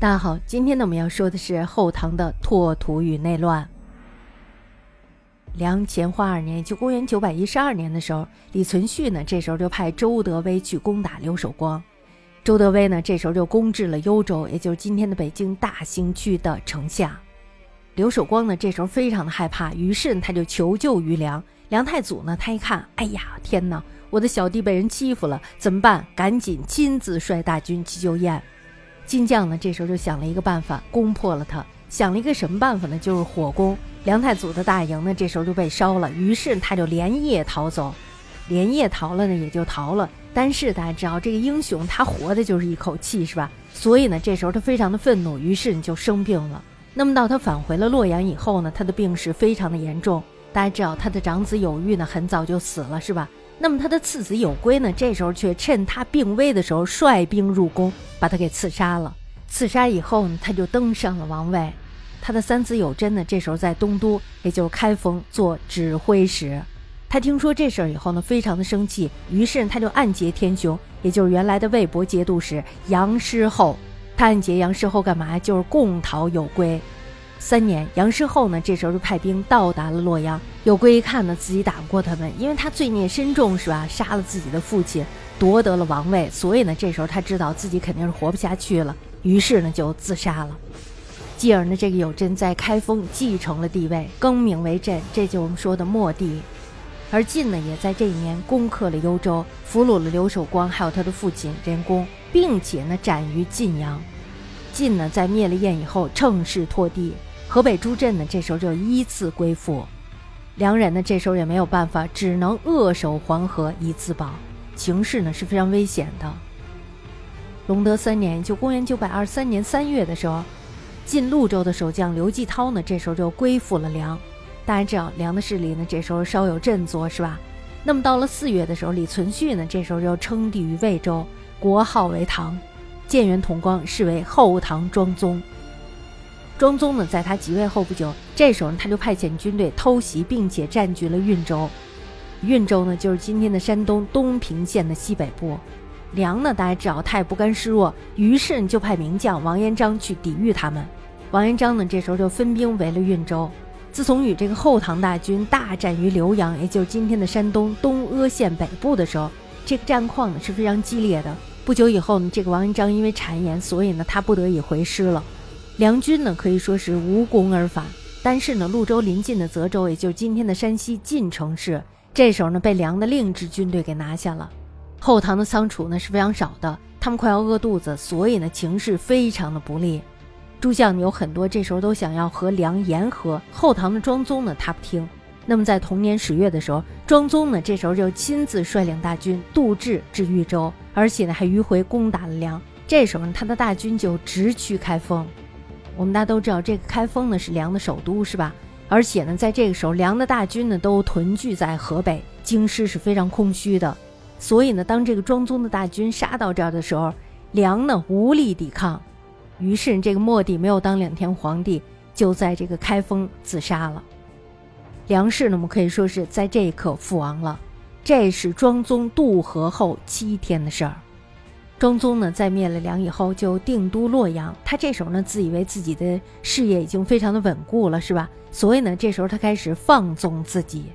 大家好，今天呢我们要说的是后唐的拓土与内乱。梁乾化二年，就公元九百一十二年的时候，李存勖呢这时候就派周德威去攻打刘守光。周德威呢这时候就攻至了幽州，也就是今天的北京大兴区的城下。刘守光呢这时候非常的害怕，于是他就求救于梁。梁太祖呢他一看，哎呀天哪，我的小弟被人欺负了，怎么办？赶紧亲自率大军去救燕。金将呢，这时候就想了一个办法，攻破了他。想了一个什么办法呢？就是火攻。梁太祖的大营呢，这时候就被烧了。于是他就连夜逃走，连夜逃了呢，也就逃了。但是大家知道，这个英雄他活的就是一口气，是吧？所以呢，这时候他非常的愤怒，于是就生病了。那么到他返回了洛阳以后呢，他的病势非常的严重。大家知道，他的长子有玉呢，很早就死了，是吧？那么他的次子有归呢，这时候却趁他病危的时候率兵入宫，把他给刺杀了。刺杀以后呢，他就登上了王位。他的三子有贞呢，这时候在东都，也就是开封做指挥使。他听说这事儿以后呢，非常的生气，于是他就暗结天雄，也就是原来的魏博节度使杨师厚。他暗结杨师厚干嘛？就是共讨有归。三年，杨师厚呢，这时候就派兵到达了洛阳。有归一看呢，自己打不过他们，因为他罪孽深重，是吧？杀了自己的父亲，夺得了王位，所以呢，这时候他知道自己肯定是活不下去了，于是呢，就自杀了。继而呢，这个有贞在开封继承了帝位，更名为朕，这就我们说的末帝。而晋呢，也在这一年攻克了幽州，俘虏了刘守光，还有他的父亲任公，并且呢，斩于晋阳。晋呢，在灭了燕以后，乘势拓地。河北诸镇呢，这时候就依次归附，梁人呢，这时候也没有办法，只能扼守黄河以自保，形势呢是非常危险的。隆德三年，就公元九百二十三年三月的时候，晋潞州的守将刘继涛呢，这时候就归附了梁。大家知道，梁的势力呢，这时候稍有振作，是吧？那么到了四月的时候，李存勖呢，这时候就称帝于魏州，国号为唐，建元同光，是为后唐庄宗。庄宗呢，在他即位后不久，这时候呢，他就派遣军队偷袭，并且占据了运州。运州呢，就是今天的山东东平县的西北部。梁呢，大家知道，他也不甘示弱，于是就派名将王延章去抵御他们。王延章呢，这时候就分兵围了运州。自从与这个后唐大军大战于浏阳，也就是今天的山东东阿县北部的时候，这个战况呢是非常激烈的。不久以后呢，这个王延章因为谗言，所以呢，他不得已回师了。梁军呢可以说是无功而返，但是呢，潞州临近的泽州，也就是今天的山西晋城市，这时候呢被梁的另一支军队给拿下了。后唐的仓储呢是非常少的，他们快要饿肚子，所以呢情势非常的不利。诸将有很多这时候都想要和梁言和，后唐的庄宗呢他不听。那么在同年十月的时候，庄宗呢这时候就亲自率领大军渡至至豫州，而且呢还迂回攻打了梁。这时候呢他的大军就直趋开封。我们大家都知道，这个开封呢是梁的首都，是吧？而且呢，在这个时候，梁的大军呢都屯聚在河北，京师是非常空虚的。所以呢，当这个庄宗的大军杀到这儿的时候，梁呢无力抵抗，于是这个末帝没有当两天皇帝，就在这个开封自杀了。梁氏呢，我们可以说是在这一刻覆亡了。这是庄宗渡河后七天的事儿。庄宗呢，在灭了梁以后，就定都洛阳。他这时候呢，自以为自己的事业已经非常的稳固了，是吧？所以呢，这时候他开始放纵自己。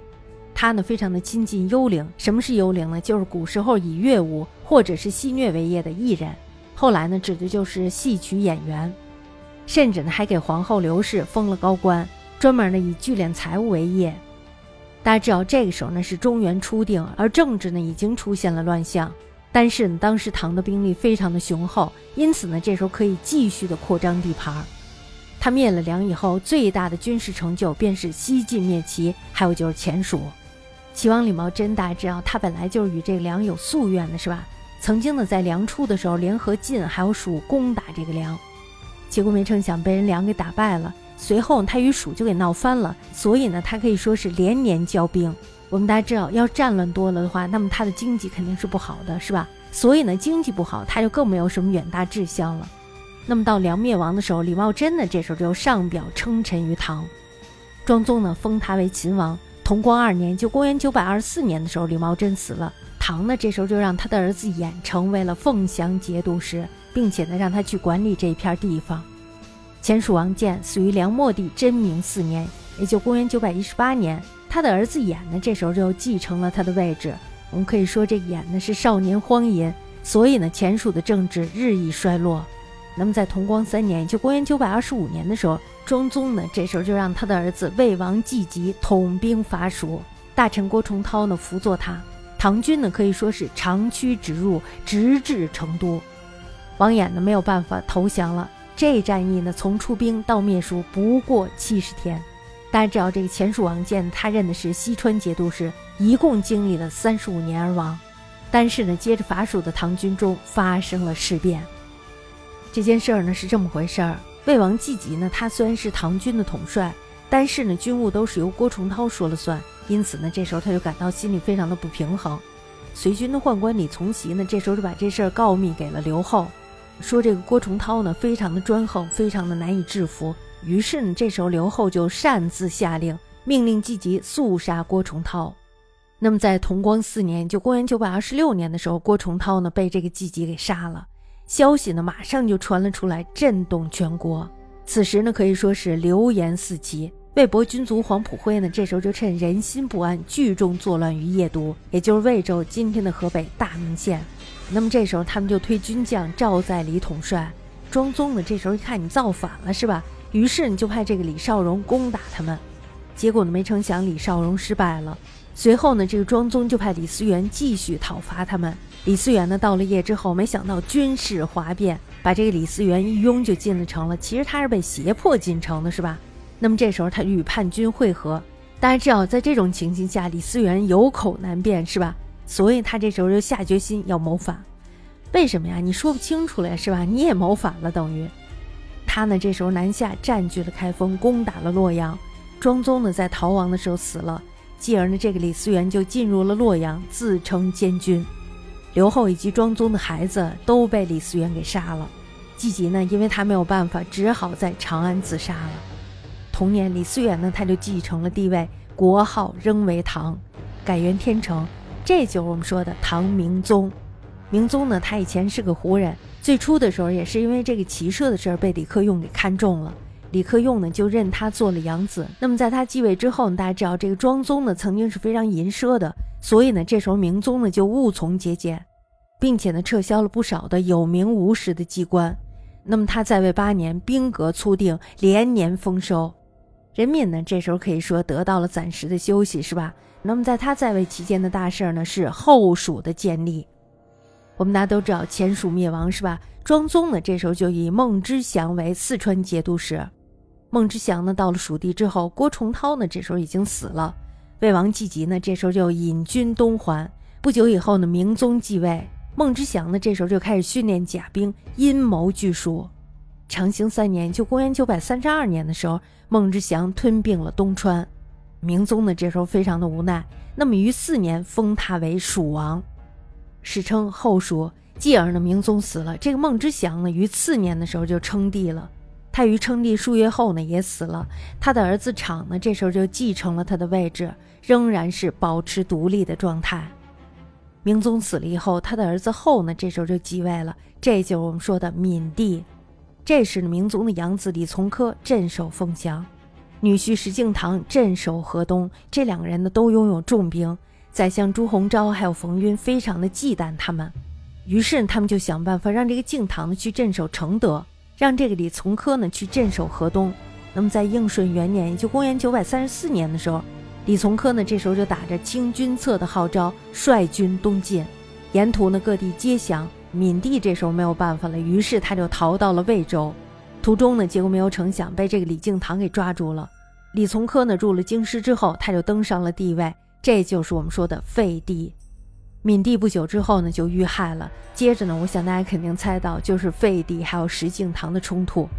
他呢，非常的亲近幽灵。什么是幽灵呢？就是古时候以乐舞或者是戏谑为业的艺人。后来呢，指的就是戏曲演员。甚至呢，还给皇后刘氏封了高官，专门呢以聚敛财物为业。大家知道，这个时候呢是中原初定，而政治呢已经出现了乱象。但是呢，当时唐的兵力非常的雄厚，因此呢，这时候可以继续的扩张地盘。他灭了梁以后，最大的军事成就便是西晋灭齐，还有就是前蜀。齐王李茂贞大家知道，他本来就是与这个梁有夙愿的，是吧？曾经呢，在梁初的时候，联合晋还有蜀攻打这个梁，结果没成想被人梁给打败了。随后他与蜀就给闹翻了，所以呢，他可以说是连年交兵。我们大家知道，要战乱多了的话，那么他的经济肯定是不好的，是吧？所以呢，经济不好，他就更没有什么远大志向了。那么到梁灭亡的时候，李茂贞呢，这时候就上表称臣于唐，庄宗呢封他为秦王。同光二年，就公元九百二十四年的时候，李茂贞死了，唐呢这时候就让他的儿子衍成为了凤翔节度使，并且呢让他去管理这一片地方。前蜀王建死于梁末帝贞明四年，也就公元九百一十八年。他的儿子衍呢这时候就继承了他的位置。我们可以说这衍呢是少年荒淫，所以呢前蜀的政治日益衰落。那么在同光三年，也就公元九百二十五年的时候，庄宗呢这时候就让他的儿子魏王季吉统兵伐蜀，大臣郭崇韬呢辅佐他。唐军呢可以说是长驱直入，直至成都。王衍呢没有办法投降了。这战役呢从出兵到灭蜀不过七十天。大家知道这个前蜀王建，他任的是西川节度使，一共经历了三十五年而亡。但是呢，接着伐蜀的唐军中发生了事变。这件事儿呢是这么回事儿：魏王季吉呢，他虽然是唐军的统帅，但是呢，军务都是由郭崇韬说了算。因此呢，这时候他就感到心里非常的不平衡。随军的宦官李从袭呢，这时候就把这事儿告密给了刘后，说这个郭崇韬呢非常的专横，非常的难以制服。于是呢，这时候刘后就擅自下令，命令季吉速杀郭崇韬。那么在同光四年，就公元九百二十六年的时候，郭崇韬呢被这个季吉给杀了。消息呢马上就传了出来，震动全国。此时呢可以说是流言四起。魏博军卒黄埔辉呢，这时候就趁人心不安，聚众作乱于邺都，也就是魏州今天的河北大名县。那么这时候他们就推军将赵在礼统帅。庄宗呢这时候一看你造反了是吧？于是你就派这个李少荣攻打他们，结果呢，没成想李少荣失败了。随后呢，这个庄宗就派李思源继续讨伐他们。李思源呢，到了邺之后，没想到军事哗变，把这个李思源一拥就进了城了。其实他是被胁迫进城的，是吧？那么这时候他与叛军会合，大家知道，在这种情形下，李思源有口难辩，是吧？所以他这时候就下决心要谋反。为什么呀？你说不清楚了呀，是吧？你也谋反了，等于。他呢，这时候南下，占据了开封，攻打了洛阳。庄宗呢，在逃亡的时候死了。继而呢，这个李思源就进入了洛阳，自称监军。刘后以及庄宗的孩子都被李思源给杀了。季吉呢，因为他没有办法，只好在长安自杀了。同年，李思源呢，他就继承了帝位，国号仍为唐，改元天成，这就是我们说的唐明宗。明宗呢，他以前是个胡人。最初的时候，也是因为这个骑射的事儿被李克用给看中了，李克用呢就认他做了养子。那么在他继位之后，大家知道这个庄宗呢曾经是非常淫奢的，所以呢这时候明宗呢就务从节俭，并且呢撤销了不少的有名无实的机关。那么他在位八年，兵革初定，连年丰收，人民呢这时候可以说得到了暂时的休息，是吧？那么在他在位期间的大事儿呢是后蜀的建立。我们大家都知道前蜀灭亡是吧？庄宗呢，这时候就以孟知祥为四川节度使。孟知祥呢，到了蜀地之后，郭崇韬呢，这时候已经死了。魏王季吉呢，这时候就引军东还。不久以后呢，明宗继位，孟知祥呢，这时候就开始训练甲兵，阴谋拒蜀。长兴三年，就公元九百三十二年的时候，孟知祥吞并了东川。明宗呢，这时候非常的无奈，那么于四年封他为蜀王。史称后蜀，继而呢，明宗死了。这个孟知祥呢，于次年的时候就称帝了。他于称帝数月后呢，也死了。他的儿子昶呢，这时候就继承了他的位置，仍然是保持独立的状态。明宗死了以后，他的儿子后呢，这时候就继位了。这就是我们说的闵帝。这时呢，明宗的养子李从珂镇守凤翔，女婿石敬瑭镇守河东。这两个人呢，都拥有重兵。宰相朱鸿昭还有冯晕非常的忌惮他们，于是他们就想办法让这个敬瑭呢去镇守承德，让这个李从珂呢去镇守河东。那么在应顺元年，也就公元九百三十四年的时候，李从珂呢这时候就打着清君侧的号召，率军东进。沿途呢各地皆降，闵帝这时候没有办法了，于是他就逃到了魏州。途中呢，结果没有成想被这个李敬瑭给抓住了。李从珂呢入了京师之后，他就登上了帝位。这就是我们说的废帝。闵帝不久之后呢，就遇害了。接着呢，我想大家肯定猜到，就是废帝还有石敬瑭的冲突。